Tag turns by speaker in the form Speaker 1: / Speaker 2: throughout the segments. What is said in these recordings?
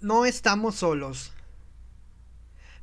Speaker 1: No estamos solos.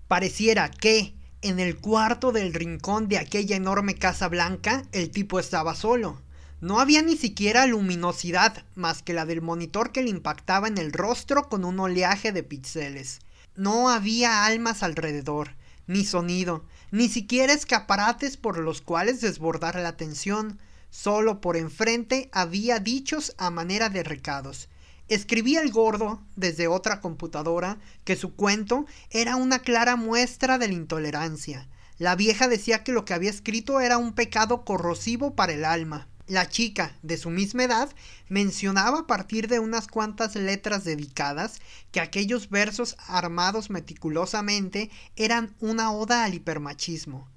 Speaker 1: Pareciera que, en el cuarto del rincón de aquella enorme casa blanca, el tipo estaba solo. No había ni siquiera luminosidad más que la del monitor que le impactaba en el rostro con un oleaje de píxeles. No había almas alrededor, ni sonido, ni siquiera escaparates por los cuales desbordar la atención. Solo por enfrente había dichos a manera de recados. Escribía el gordo desde otra computadora que su cuento era una clara muestra de la intolerancia. La vieja decía que lo que había escrito era un pecado corrosivo para el alma. La chica, de su misma edad, mencionaba a partir de unas cuantas letras dedicadas que aquellos versos armados meticulosamente eran una oda al hipermachismo.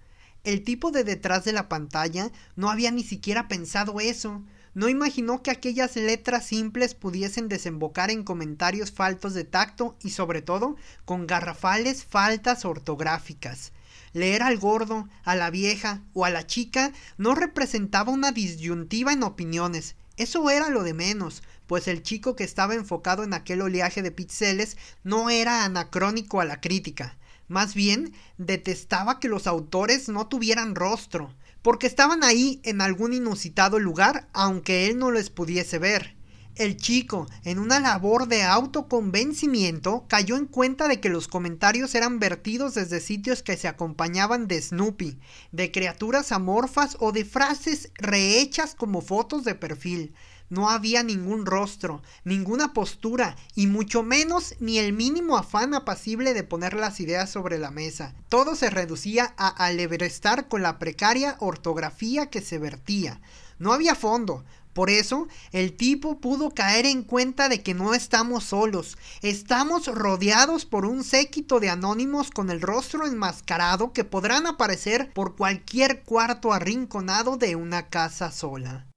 Speaker 1: El tipo de detrás de la pantalla no había ni siquiera pensado eso, no imaginó que aquellas letras simples pudiesen desembocar en comentarios faltos de tacto y sobre todo con garrafales faltas ortográficas. Leer al gordo, a la vieja o a la chica no representaba una disyuntiva en opiniones, eso era lo de menos, pues el chico que estaba enfocado en aquel oleaje de píxeles no era anacrónico a la crítica, más bien detestaba que los autores no tuvieran rostro, porque estaban ahí en algún inusitado lugar, aunque él no les pudiese ver. El chico, en una labor de autoconvencimiento, cayó en cuenta de que los comentarios eran vertidos desde sitios que se acompañaban de Snoopy, de criaturas amorfas o de frases rehechas como fotos de perfil. No había ningún rostro, ninguna postura, y mucho menos ni el mínimo afán apacible de poner las ideas sobre la mesa. Todo se reducía a alebrestar con la precaria ortografía que se vertía. No había fondo, por eso, el tipo pudo caer en cuenta de que no estamos solos, estamos rodeados por un séquito de anónimos con el rostro enmascarado que podrán aparecer por cualquier cuarto arrinconado de una casa sola.